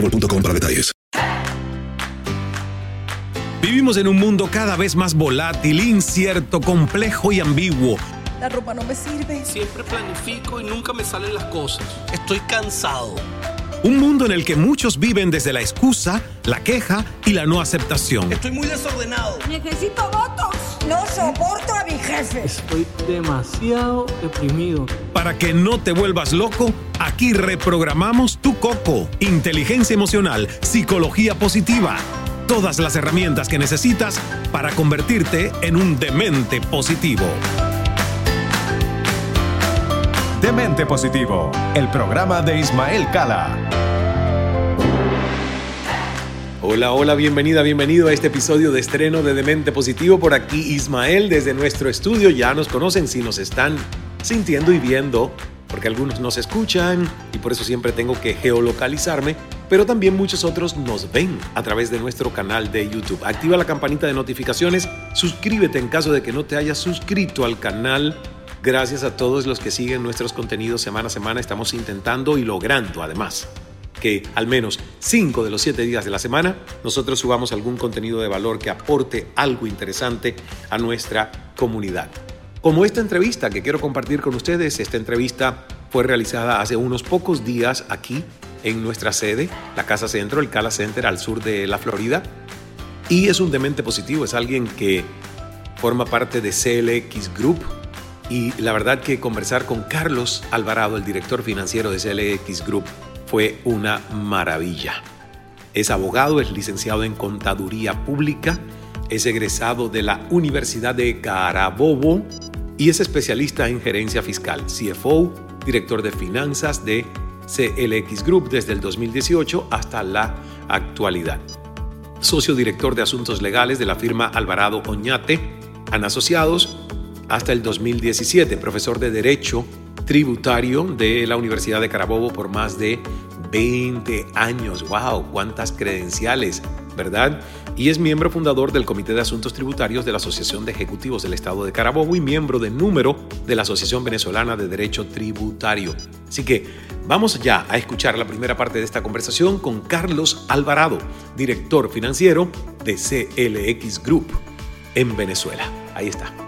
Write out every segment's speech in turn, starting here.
boostmobile.com para detalles. Vivimos en un mundo cada vez más volátil, incierto, complejo y ambiguo. La ropa no me sirve. Siempre planifico y nunca me salen las cosas. Estoy cansado. Un mundo en el que muchos viven desde la excusa, la queja y la no aceptación. Estoy muy desordenado. Necesito votos. No soporto a mi jefe. Estoy demasiado deprimido. Para que no te vuelvas loco, aquí reprogramamos tu coco. Inteligencia emocional, psicología positiva. Todas las herramientas que necesitas para convertirte en un demente positivo. Demente Positivo, el programa de Ismael Cala. Hola, hola, bienvenida, bienvenido a este episodio de estreno de Demente Positivo. Por aquí Ismael desde nuestro estudio. Ya nos conocen si nos están sintiendo y viendo, porque algunos nos escuchan y por eso siempre tengo que geolocalizarme, pero también muchos otros nos ven a través de nuestro canal de YouTube. Activa la campanita de notificaciones, suscríbete en caso de que no te hayas suscrito al canal. Gracias a todos los que siguen nuestros contenidos semana a semana. Estamos intentando y logrando además al menos 5 de los 7 días de la semana nosotros subamos algún contenido de valor que aporte algo interesante a nuestra comunidad. Como esta entrevista que quiero compartir con ustedes, esta entrevista fue realizada hace unos pocos días aquí en nuestra sede, la Casa Centro, el Cala Center al sur de la Florida. Y es un demente positivo, es alguien que forma parte de CLX Group. Y la verdad que conversar con Carlos Alvarado, el director financiero de CLX Group, fue una maravilla. Es abogado, es licenciado en Contaduría Pública, es egresado de la Universidad de Carabobo y es especialista en gerencia fiscal, CFO, director de finanzas de CLX Group desde el 2018 hasta la actualidad. Socio director de asuntos legales de la firma Alvarado Oñate, han asociados hasta el 2017, profesor de Derecho tributario de la Universidad de Carabobo por más de 20 años. ¡Wow! ¡Cuántas credenciales! ¿Verdad? Y es miembro fundador del Comité de Asuntos Tributarios de la Asociación de Ejecutivos del Estado de Carabobo y miembro de número de la Asociación Venezolana de Derecho Tributario. Así que vamos ya a escuchar la primera parte de esta conversación con Carlos Alvarado, director financiero de CLX Group en Venezuela. Ahí está.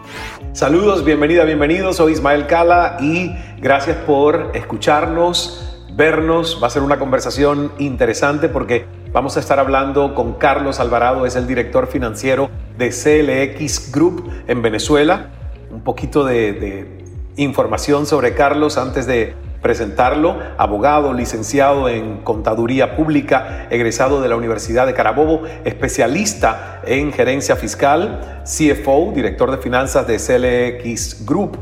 Saludos, bienvenida, bienvenidos. Soy Ismael Cala y gracias por escucharnos, vernos. Va a ser una conversación interesante porque vamos a estar hablando con Carlos Alvarado, es el director financiero de CLX Group en Venezuela. Un poquito de, de información sobre Carlos antes de presentarlo, abogado, licenciado en Contaduría Pública, egresado de la Universidad de Carabobo, especialista en gerencia fiscal, CFO, director de finanzas de CLX Group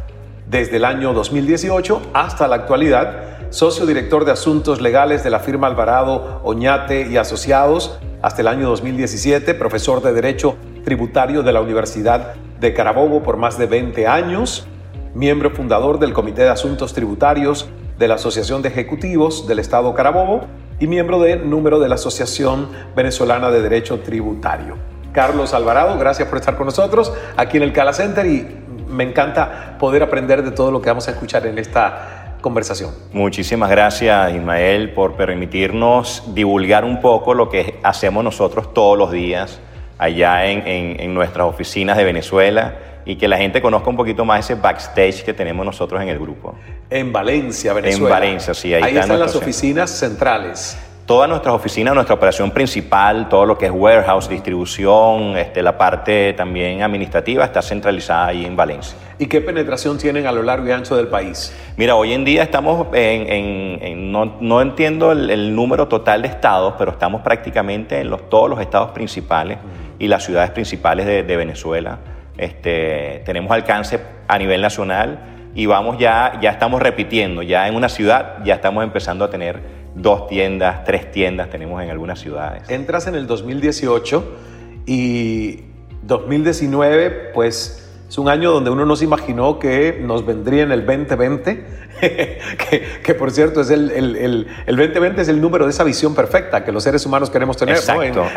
desde el año 2018 hasta la actualidad, socio director de asuntos legales de la firma Alvarado, Oñate y Asociados hasta el año 2017, profesor de Derecho Tributario de la Universidad de Carabobo por más de 20 años, miembro fundador del Comité de Asuntos Tributarios de la Asociación de Ejecutivos del Estado Carabobo y miembro de número de la Asociación Venezolana de Derecho Tributario. Carlos Alvarado, gracias por estar con nosotros aquí en el Cala Center y me encanta poder aprender de todo lo que vamos a escuchar en esta conversación. Muchísimas gracias Ismael por permitirnos divulgar un poco lo que hacemos nosotros todos los días allá en, en, en nuestras oficinas de Venezuela y que la gente conozca un poquito más ese backstage que tenemos nosotros en el grupo. En Valencia, Venezuela. En Valencia, sí. Ahí, ahí están las oficinas centrales. Todas nuestras oficinas, nuestra operación principal, todo lo que es warehouse, distribución, este, la parte también administrativa está centralizada ahí en Valencia. ¿Y qué penetración tienen a lo largo y ancho del país? Mira, hoy en día estamos en, no, entiendo el, número total de estados, pero estamos prácticamente en los, todos los estados principales y las ciudades principales de, Venezuela. Este, tenemos alcance a nivel nacional y vamos ya, ya estamos repitiendo, ya en una ciudad ya estamos empezando a tener dos tiendas, tres tiendas tenemos en algunas ciudades. Entras en el 2018 y 2019 pues es un año donde uno no se imaginó que nos vendría en el 2020, que, por cierto es el, el, 2020 es el número de esa visión perfecta que los seres humanos queremos tener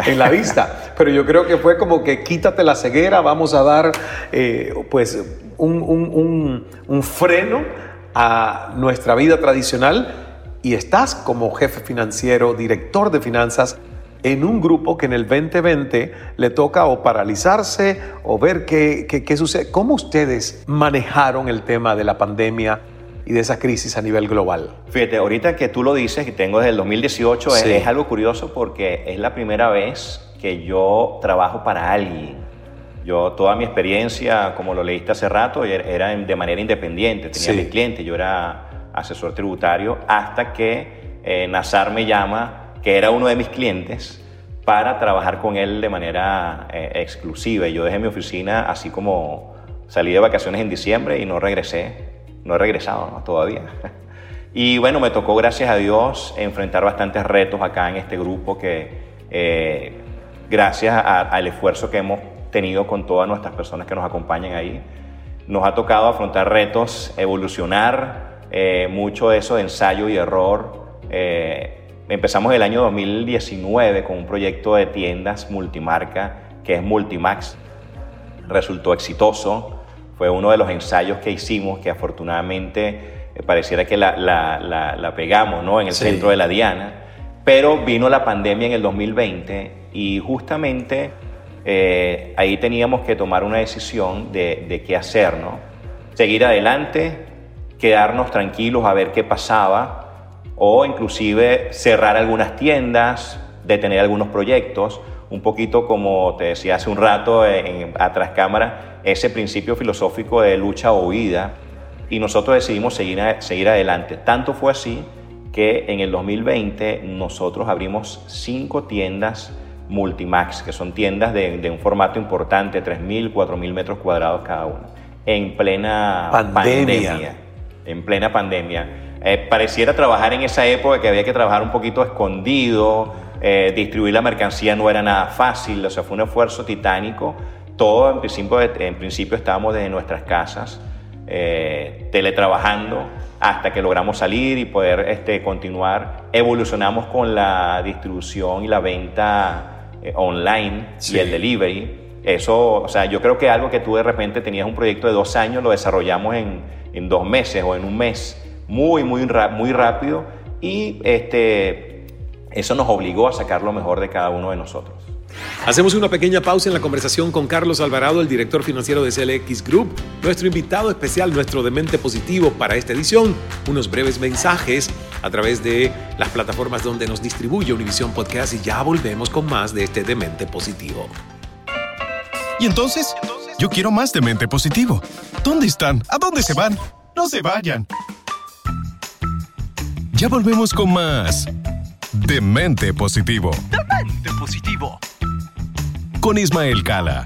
en, la vista. Pero yo creo que fue como que quítate la ceguera, vamos a dar eh, pues un, un, un freno a nuestra vida tradicional y estás como jefe financiero, director de finanzas, en un grupo que en el 2020 le toca o paralizarse o ver qué, qué, sucede. ¿Cómo ustedes manejaron el tema de la pandemia y de esa crisis a nivel global? Fíjate, ahorita que tú lo dices, y tengo desde el 2018, es, algo curioso porque es la primera vez que yo trabajo para alguien. Yo, toda mi experiencia, como lo leíste hace rato, era de manera independiente. Tenía mis clientes, yo era asesor tributario, hasta que eh, Nazar me llama, que era uno de mis clientes, para trabajar con él de manera eh, exclusiva. Y yo dejé mi oficina así como salí de vacaciones en diciembre y no regresé, no he regresado todavía. Y bueno, me tocó, gracias a Dios, enfrentar bastantes retos acá en este grupo que, eh, gracias al esfuerzo que hemos tenido con todas nuestras personas que nos acompañan ahí, nos ha tocado afrontar retos, evolucionar, eh, mucho eso de ensayo y error. Empezamos el año 2019 con un proyecto de tiendas multimarca que es Multimax. Resultó exitoso. Fue uno de los ensayos que hicimos que afortunadamente eh, pareciera que la, la, pegamos ¿no? en el centro de la Diana. Pero vino la pandemia en el 2020 y justamente ahí teníamos que tomar una decisión de, de qué hacer, ¿no? Seguir adelante, quedarnos tranquilos a ver qué pasaba o inclusive cerrar algunas tiendas, detener algunos proyectos, un poquito como te decía hace un rato en, atrás cámara, ese principio filosófico de lucha o huida y nosotros decidimos seguir, seguir adelante. Tanto fue así que en el 2020 nosotros abrimos cinco tiendas Multimax, que son tiendas de, un formato importante, 3.000, 4.000 metros cuadrados cada una, en plena pandemia en plena pandemia. Eh, pareciera trabajar en esa época que había que trabajar un poquito escondido, eh, distribuir la mercancía no era nada fácil, o sea, fue un esfuerzo titánico. Todo en principio, en principio estábamos desde nuestras casas, eh, teletrabajando, hasta que logramos salir y poder este, continuar. Evolucionamos con la distribución y la venta online y el delivery. Eso, o sea, yo creo que algo que tú de repente tenías un proyecto de dos años, lo desarrollamos en en dos meses o en un mes, muy, muy, muy rápido y este, eso nos obligó a sacar lo mejor de cada uno de nosotros. Hacemos una pequeña pausa en la conversación con Carlos Alvarado, el director financiero de CLX Group, nuestro invitado especial, nuestro demente positivo para esta edición, unos breves mensajes a través de las plataformas donde nos distribuye Univision Podcast y ya volvemos con más de este demente positivo. ¿Y entonces? Yo quiero más demente positivo. ¿Dónde están? ¿A dónde se van? No se vayan. Ya volvemos con más Demente Positivo. Demente Positivo. Con Ismael Cala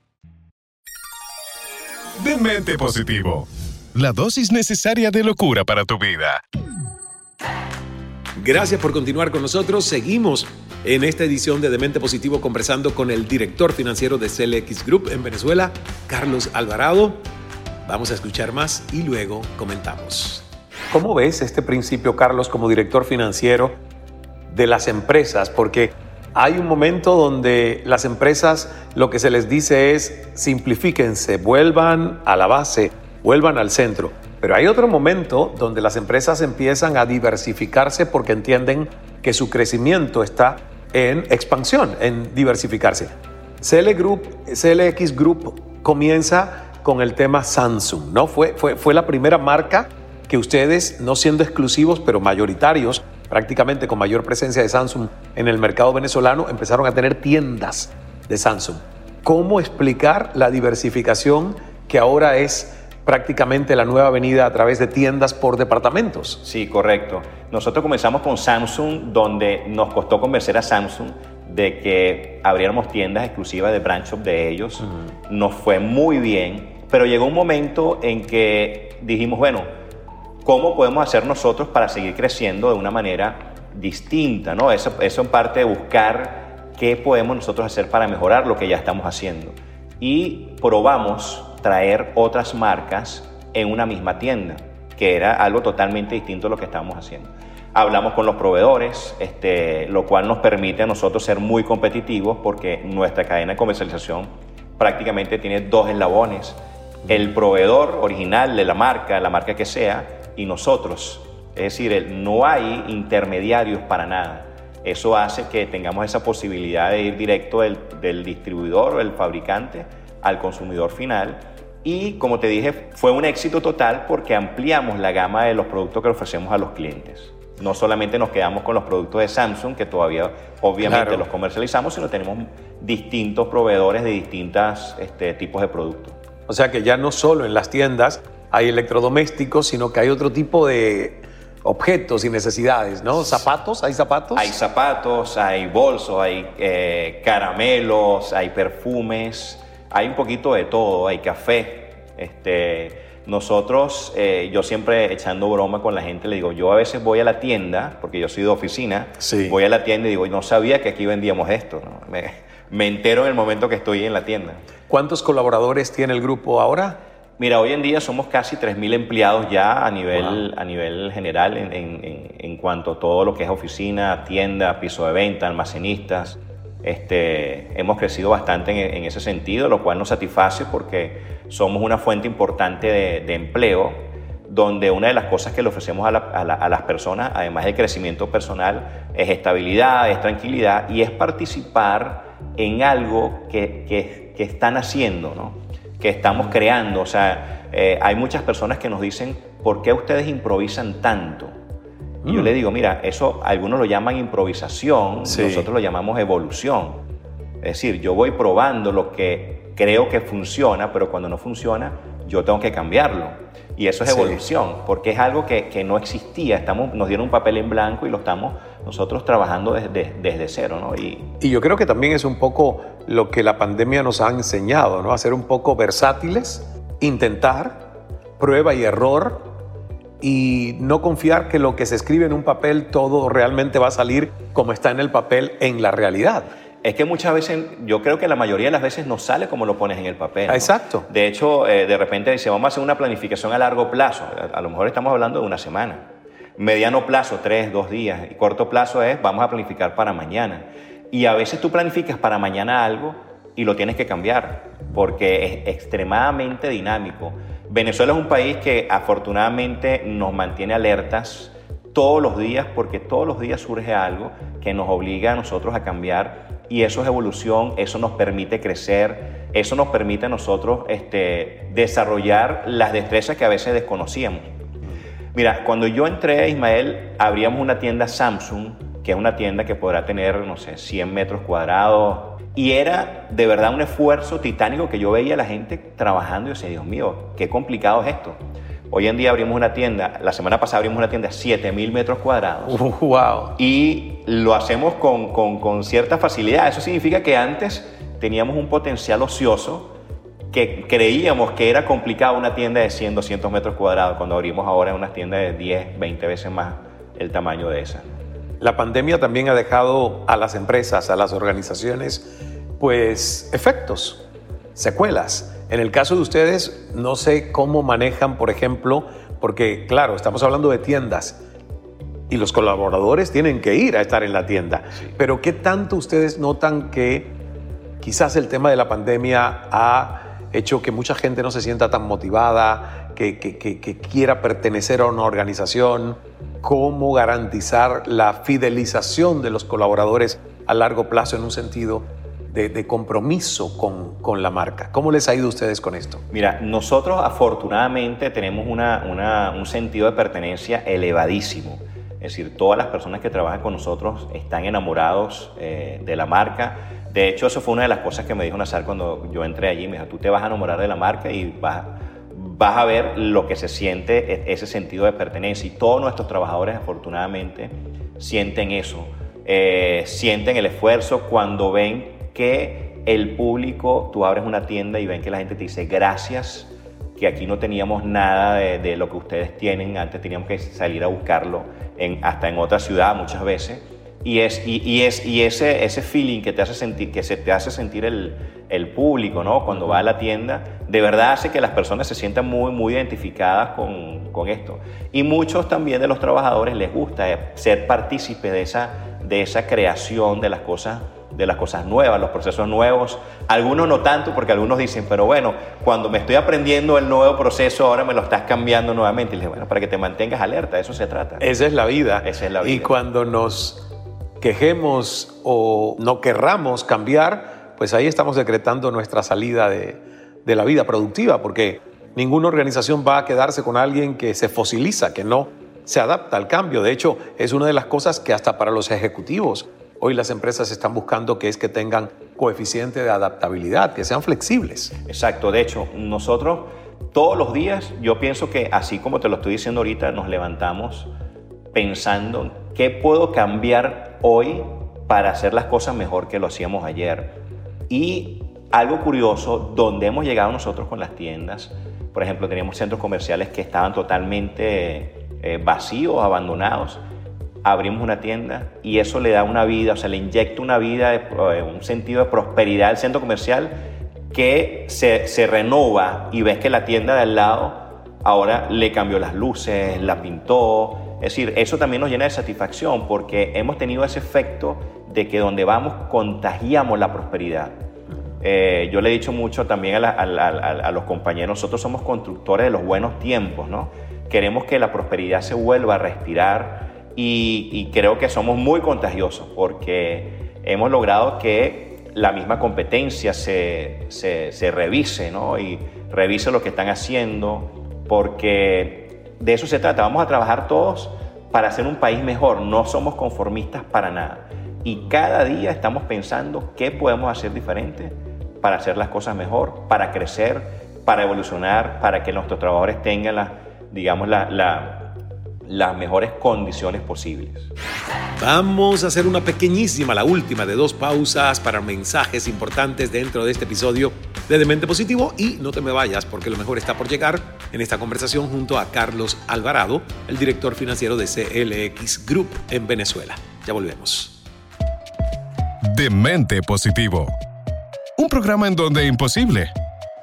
Demente positivo. La dosis necesaria de locura para tu vida. Gracias por continuar con nosotros. Seguimos en esta edición de Demente Positivo conversando con el director financiero de CLX Group en Venezuela, Carlos Alvarado. Vamos a escuchar más y luego comentamos. ¿Cómo ves este principio, Carlos, como director financiero de las empresas? Porque hay un momento donde las empresas lo que se les dice es simplifíquense, vuelvan a la base, vuelvan al centro. Pero hay otro momento donde las empresas empiezan a diversificarse porque entienden que su crecimiento está en expansión, en diversificarse. CL Group, CLX Group comienza con el tema Samsung, ¿no? Fue, fue, fue la primera marca que ustedes, no siendo exclusivos, pero mayoritarios, prácticamente con mayor presencia de Samsung en el mercado venezolano, empezaron a tener tiendas de Samsung. ¿Cómo explicar la diversificación que ahora es prácticamente la nueva avenida a través de tiendas por departamentos? Sí, correcto. Nosotros comenzamos con Samsung, donde nos costó convencer a Samsung de que abriéramos tiendas exclusivas de branch shop de ellos. Nos fue muy bien, pero llegó un momento en que dijimos, bueno, cómo podemos hacer nosotros para seguir creciendo de una manera distinta, ¿no? Eso, eso en parte de buscar qué podemos nosotros hacer para mejorar lo que ya estamos haciendo. Y probamos traer otras marcas en una misma tienda, que era algo totalmente distinto a lo que estábamos haciendo. Hablamos con los proveedores, este, lo cual nos permite a nosotros ser muy competitivos porque nuestra cadena de comercialización prácticamente tiene dos eslabones. El proveedor original de la marca, la marca que sea, y nosotros. Es decir, no hay intermediarios para nada. Eso hace que tengamos esa posibilidad de ir directo del, del distribuidor o del fabricante al consumidor final. Y como te dije, fue un éxito total porque ampliamos la gama de los productos que ofrecemos a los clientes. No solamente nos quedamos con los productos de Samsung, que todavía obviamente Claro. los comercializamos, sino tenemos distintos proveedores de distintos este, tipos de productos. O sea que ya no solo en las tiendas hay electrodomésticos, sino que hay otro tipo de objetos y necesidades, ¿no? ¿Zapatos? ¿Hay zapatos? Hay zapatos, hay bolsos, hay eh, caramelos, hay perfumes, hay un poquito de todo, hay café. Este, nosotros, eh, yo siempre echando broma con la gente, le digo, yo a veces voy a la tienda, porque yo soy de oficina, Sí. voy a la tienda y digo, no sabía que aquí vendíamos esto. ¿no? Me, me entero en el momento que estoy en la tienda. ¿Cuántos colaboradores tiene el grupo ahora? Mira, hoy en día somos casi 3.000 empleados ya a nivel, a nivel general en, en- en- en cuanto a todo lo que es oficina, tienda, piso de venta, almacenistas. Este, hemos crecido bastante en, en ese sentido, lo cual nos satisface porque somos una fuente importante de, de empleo, donde una de las cosas que le ofrecemos a, la- a la- a las personas, además del crecimiento personal, es estabilidad, es tranquilidad y es participar en algo que, que- que están haciendo, ¿no? Que estamos creando. O sea, eh, hay muchas personas que nos dicen, ¿por qué ustedes improvisan tanto? Y yo le digo, mira, eso algunos lo llaman improvisación, Sí. nosotros lo llamamos evolución. Es decir, yo voy probando lo que creo que funciona, pero cuando no funciona, yo tengo que cambiarlo. Y eso es Sí. evolución, porque es algo que, que no existía. Estamos, nos dieron un papel en blanco y lo estamos nosotros trabajando desde, desde cero. ¿no? Y, Y yo creo que también es un poco lo que la pandemia nos ha enseñado, ¿no? A ser un poco versátiles, intentar, prueba y error, y no confiar que lo que se escribe en un papel todo realmente va a salir como está en el papel en la realidad. Es que muchas veces, yo creo que la mayoría de las veces no sale como lo pones en el papel. ¿no? Exacto. De hecho, eh, de repente dice, vamos a hacer una planificación a largo plazo. A, a lo mejor estamos hablando de una semana. Mediano plazo, tres, dos días. Y corto plazo es, vamos a planificar para mañana. Y a veces tú planificas para mañana algo y lo tienes que cambiar porque es extremadamente dinámico. Venezuela es un país que afortunadamente nos mantiene alertas todos los días porque todos los días surge algo que nos obliga a nosotros a cambiar y eso es evolución, eso nos permite crecer eso nos permite a nosotros este, desarrollar las destrezas que a veces desconocíamos. Mira, cuando yo entré a Ismael, abríamos una tienda Samsung, que es una tienda que podrá tener, no sé, 100 metros cuadrados. Y era de verdad un esfuerzo titánico que yo veía a la gente trabajando y decía, Dios mío, qué complicado es esto. Hoy en día abrimos una tienda, la semana pasada abrimos una tienda de 7000 metros cuadrados. ¡Wow! Y lo hacemos con, con, con cierta facilidad. Eso significa que antes teníamos un potencial ocioso que creíamos que era complicado una tienda de 100, 200 metros cuadrados, cuando abrimos ahora una tienda de 10, 20 veces más el tamaño de esa. La pandemia también ha dejado a las empresas, a las organizaciones, pues efectos, secuelas. En el caso de ustedes, no sé cómo manejan, por ejemplo, porque claro, estamos hablando de tiendas y los colaboradores tienen que ir a estar en la tienda, pero ¿qué tanto ustedes notan que quizás el tema de la pandemia ha hecho que mucha gente no se sienta tan motivada, que, que, quiera pertenecer a una organización? ¿Cómo garantizar la fidelización de los colaboradores a largo plazo en un sentido de, de, compromiso con, con, la marca. ¿Cómo les ha ido a ustedes con esto? Mira, nosotros afortunadamente tenemos una, una, un sentido de pertenencia elevadísimo. Es decir, todas las personas que trabajan con nosotros están enamorados eh, de la marca. De hecho, eso fue una de las cosas que me dijo Nazar cuando yo entré allí. Me dijo, tú te vas a enamorar de la marca y vas, a ver lo que se siente e, ese sentido de pertenencia. Y todos nuestros trabajadores, afortunadamente, sienten eso. Eh, sienten el esfuerzo cuando ven que el público, tú abres una tienda y ven que la gente te dice gracias, que aquí no teníamos nada de, lo que ustedes tienen, antes teníamos que salir a buscarlo hasta en otra ciudad muchas veces. Y, es, ese, feeling que, te hace sentir, que se te hace sentir el, público ¿no? cuando va a la tienda, de verdad hace que las personas se sientan muy, muy identificadas con, esto. Y muchos también de los trabajadores les gusta ser partícipe de esa, de esa creación de las cosas de las cosas nuevas, los procesos nuevos. Algunos no tanto, porque algunos dicen, pero bueno, cuando me estoy aprendiendo el nuevo proceso, ahora me lo estás cambiando nuevamente. Y les digo, bueno, para que te mantengas alerta, eso se trata. Esa es la vida. Esa es la vida. Y cuando nos quejemos o no querramos cambiar, pues ahí estamos decretando nuestra salida de, de la vida productiva, porque ninguna organización va a quedarse con alguien que se fosiliza, que no se adapta al cambio. De hecho, es una de las cosas que hasta para los ejecutivos Hoy las empresas están buscando que es que tengan coeficiente de adaptabilidad, que sean flexibles. Exacto, de hecho, nosotros todos los días, yo pienso que así como te lo estoy diciendo ahorita, nos levantamos pensando qué puedo cambiar hoy para hacer las cosas mejor que lo hacíamos ayer. Y algo curioso, donde hemos llegado nosotros con las tiendas, por ejemplo, teníamos centros comerciales que estaban totalmente eh, vacíos, abandonados abrimos una tienda y eso le da una vida, o sea, le inyecta una vida, eh, un sentido de prosperidad al centro comercial que se, se renova y ves que la tienda de al lado ahora le cambió las luces, la pintó. Es decir, eso también nos llena de satisfacción porque hemos tenido ese efecto de que donde vamos contagiamos la prosperidad. Eh, yo le he dicho mucho también a, la, a, a, los compañeros, nosotros somos constructores de los buenos tiempos, ¿no? Queremos que la prosperidad se vuelva a respirar, y, creo que somos muy contagiosos porque hemos logrado que la misma competencia se, se, se, revise ¿no? y revise lo que están haciendo porque de eso se trata. Vamos a trabajar todos para hacer un país mejor. No somos conformistas para nada. Y cada día estamos pensando qué podemos hacer diferente para hacer las cosas mejor, para crecer, para evolucionar, para que nuestros trabajadores tengan la, digamos, la las mejores condiciones posibles. Vamos a hacer una pequeñísima, la última de dos pausas para mensajes importantes dentro de este episodio de Demente Positivo y no te me vayas porque lo mejor está por llegar en esta conversación junto a Carlos Alvarado, el director financiero de CLX Group en Venezuela. Ya volvemos. Demente Positivo. Un programa en donde imposible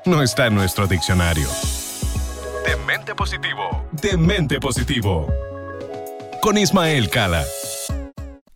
no está en nuestro diccionario. Demente Positivo. Demente Positivo. Con Ismael Cala.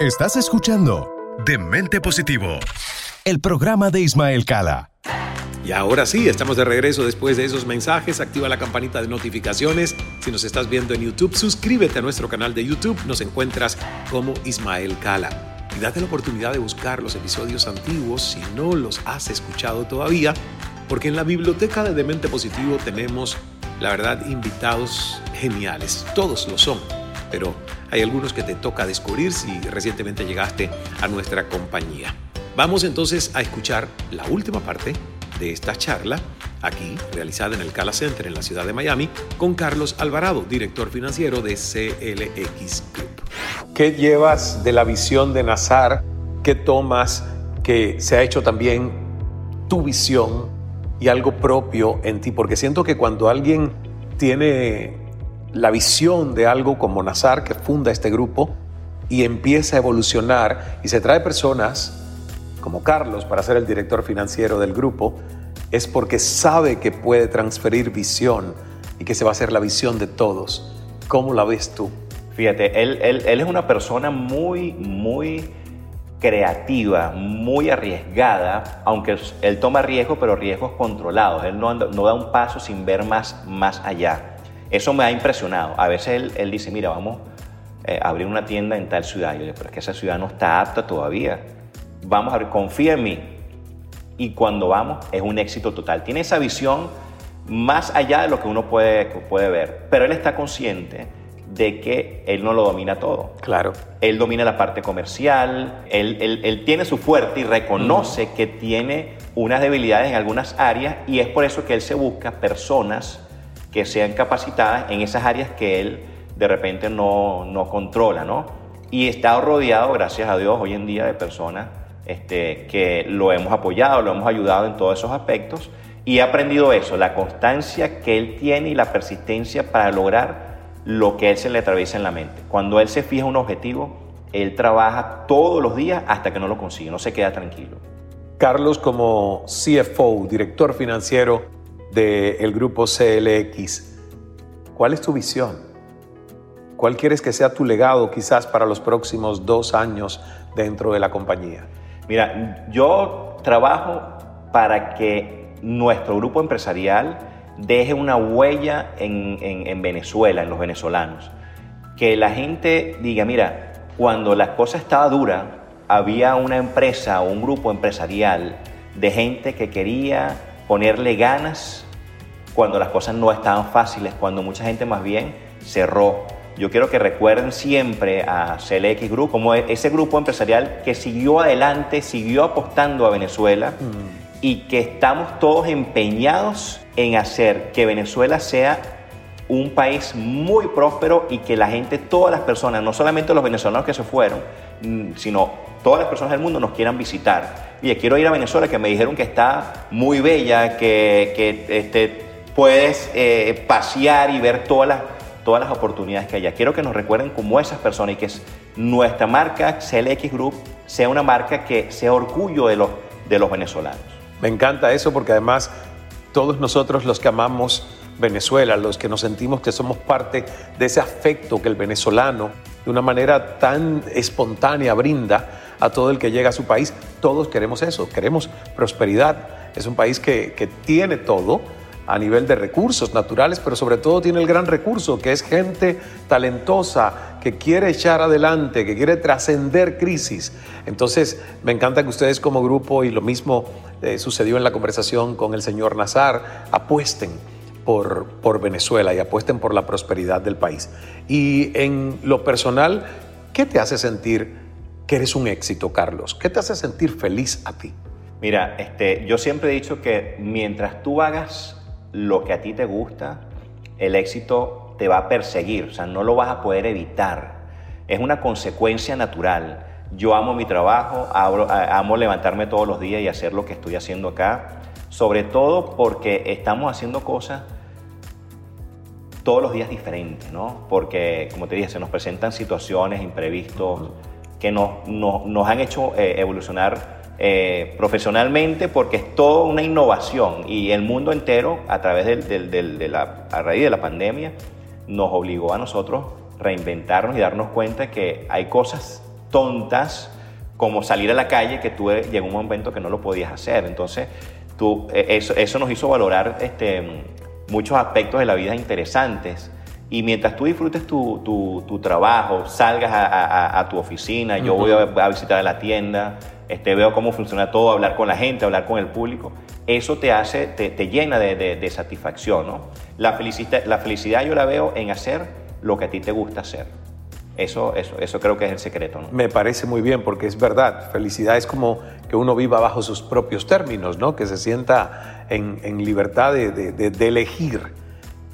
Estás escuchando Demente Positivo, el programa de Ismael Cala. Y ahora sí, estamos de regreso después de esos mensajes. Activa la campanita de notificaciones. Si nos estás viendo en YouTube, suscríbete a nuestro canal de YouTube. Nos encuentras como Ismael Cala. Y date la oportunidad de buscar los episodios antiguos si no los has escuchado todavía, porque en la biblioteca de Demente Positivo tenemos, la verdad, invitados geniales. Todos lo son, pero hay algunos que te toca descubrir si recientemente llegaste a nuestra compañía. Vamos entonces a escuchar la última parte de esta charla, aquí realizada en el Cala Center en la ciudad de Miami, con Carlos Alvarado, director financiero de CLX Group. ¿Qué llevas de la visión de Nazar? ¿Qué tomas que se ha hecho también tu visión y algo propio en ti? Porque siento que cuando alguien tiene la visión de algo como Nazar, que funda este grupo, y empieza a evolucionar y se trae personas como Carlos para ser el director financiero del grupo, es porque sabe que puede transferir visión y que se va a hacer la visión de todos. ¿Cómo la ves tú? Fíjate, él, él, él es una persona muy, muy creativa, muy arriesgada, aunque él toma riesgos, pero riesgos controlados. Él no, no da un paso sin ver más, más allá. Eso me ha impresionado. A veces él, él dice, mira, vamos eh, a abrir una tienda en tal ciudad. Yo digo, pero es que esa ciudad no está apta todavía. Vamos a abrir, confía en mí. Y cuando vamos, es un éxito total. Tiene esa visión más allá de lo que uno puede, puede ver. Pero él está consciente de que él no lo domina todo. Claro. Él domina la parte comercial, él, él, él tiene su fuerte y reconoce que tiene unas debilidades en algunas áreas y es por eso que él se busca personas que sean capacitadas en esas áreas que él de repente no, no controla, ¿no? Y está rodeado, gracias a Dios, hoy en día de personas este, que lo hemos apoyado, lo hemos ayudado en todos esos aspectos y he aprendido eso, la constancia que él tiene y la persistencia para lograr lo que él se le atraviesa en la mente. Cuando él se fija un objetivo, él trabaja todos los días hasta que no lo consigue, no se queda tranquilo. Carlos, como CFO, director financiero del grupo CLX, ¿cuál es tu visión? ¿Cuál quieres que sea tu legado quizás para los próximos dos años dentro de la compañía? Mira, yo trabajo para que nuestro grupo empresarial deje una huella en, Venezuela, en los venezolanos. Que la gente diga, mira, cuando la cosa estaba dura, había una empresa o un grupo empresarial de gente que quería ponerle ganas cuando las cosas no estaban fáciles, cuando mucha gente más bien cerró. Yo quiero que recuerden siempre a CLX Group como ese grupo empresarial que siguió adelante, siguió apostando a Venezuela mm. y que estamos todos empeñados en hacer que Venezuela sea un país muy próspero y que la gente, todas las personas, no solamente los venezolanos que se fueron, mm, sino todas las personas del mundo nos quieran visitar. Oye, quiero ir a Venezuela, que me dijeron que está muy bella, que, que este, puedes eh, pasear y ver todas las, todas las oportunidades que haya. Quiero que nos recuerden como esas personas y que nuestra marca CLX Group sea una marca que sea orgullo de los, de los venezolanos. Me encanta eso porque además todos nosotros los que amamos Venezuela, los que nos sentimos que somos parte de ese afecto que el venezolano de una manera tan espontánea brinda a todo el que llega a su país, todos queremos eso, queremos prosperidad. Es un país que, que tiene todo, a nivel de recursos naturales, pero sobre todo tiene el gran recurso que es gente talentosa que quiere echar adelante, que quiere trascender crisis. Entonces, me encanta que ustedes como grupo, y lo mismo eh, sucedió en la conversación con el señor Nazar, apuesten por, por Venezuela y apuesten por la prosperidad del país. Y en lo personal, ¿qué te hace sentir que eres un éxito, Carlos? ¿Qué te hace sentir feliz a ti? Mira, este, yo siempre he dicho que mientras tú hagas lo que a ti te gusta, el éxito te va a perseguir, o sea, no lo vas a poder evitar. Es una consecuencia natural. Yo amo mi trabajo, amo levantarme todos los días y hacer lo que estoy haciendo acá, sobre todo porque estamos haciendo cosas todos los días diferentes, ¿no? Porque, como te dije, se nos presentan situaciones, imprevistos, que nos, nos, han hecho eh, evolucionar eh, profesionalmente porque es toda una innovación y el mundo entero a través de la, a raíz de la pandemia nos obligó a nosotros reinventarnos y darnos cuenta que hay cosas tontas como salir a la calle que tú llegó un momento que no lo podías hacer. Entonces, tú, eh, eso, eso nos hizo valorar este, muchos aspectos de la vida interesantes. Y mientras tú disfrutes tu, tu, trabajo, salgas a, a, tu oficina, yo voy a, a visitar la tienda, este, veo cómo funciona todo, hablar con la gente, hablar con el público, eso te hace, te, llena de, satisfacción. ¿no? La, felicidad, la felicidad yo la veo en hacer lo que a ti te gusta hacer. Eso, eso, eso creo que es el secreto. ¿no? Me parece muy bien porque es verdad, felicidad es como que uno viva bajo sus propios términos, ¿no? que se sienta en, en libertad de, de elegir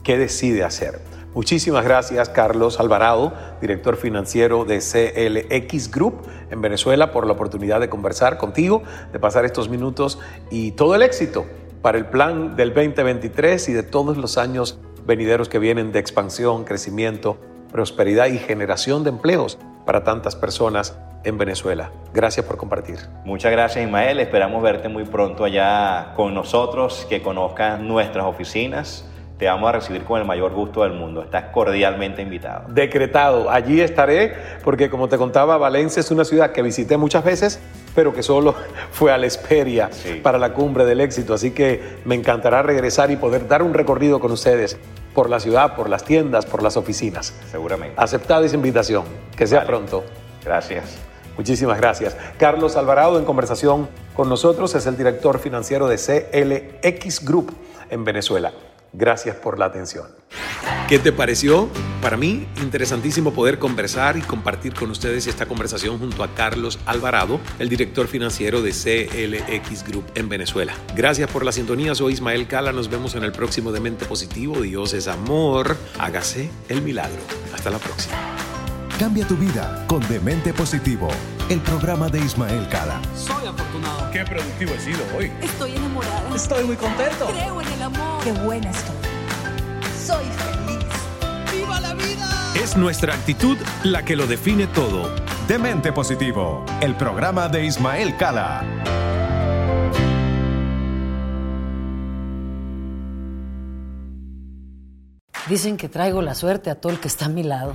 qué decide hacer. Muchísimas gracias, Carlos Alvarado, director financiero de CLX Group en Venezuela, por la oportunidad de conversar contigo, de pasar estos minutos y todo el éxito para el plan del 2023 y de todos los años venideros que vienen de expansión, crecimiento, prosperidad y generación de empleos para tantas personas en Venezuela. Gracias por compartir. Muchas gracias Ismael, esperamos verte muy pronto allá con nosotros, que conozcas nuestras oficinas te vamos a recibir con el mayor gusto del mundo. Estás cordialmente invitado. Decretado. Allí estaré porque como te contaba, Valencia es una ciudad que visité muchas veces, pero que solo fue a la Esperia para la cumbre del éxito. Así que me encantará regresar y poder dar un recorrido con ustedes por la ciudad, por las tiendas, por las oficinas. Seguramente. Aceptada esa invitación. Que sea pronto. Gracias. Muchísimas gracias. Carlos Alvarado en conversación con nosotros es el director financiero de CLX Group en Venezuela. Gracias por la atención. ¿Qué te pareció? Para mí, interesantísimo poder conversar y compartir con ustedes esta conversación junto a Carlos Alvarado, el director financiero de CLX Group en Venezuela. Gracias por la sintonía, soy Ismael Cala, nos vemos en el próximo de Mente Positivo. Dios es amor, hágase el milagro. Hasta la próxima. Cambia tu vida con Demente Positivo, el programa de Ismael Cala. Soy afortunado. Qué productivo he sido hoy. Estoy enamorada. Estoy muy contento. Creo en el amor. Qué buena estoy. Soy feliz. ¡Viva la vida! Es nuestra actitud la que lo define todo. Demente Positivo, el programa de Ismael Cala. Dicen que traigo la suerte a todo el que está a mi lado.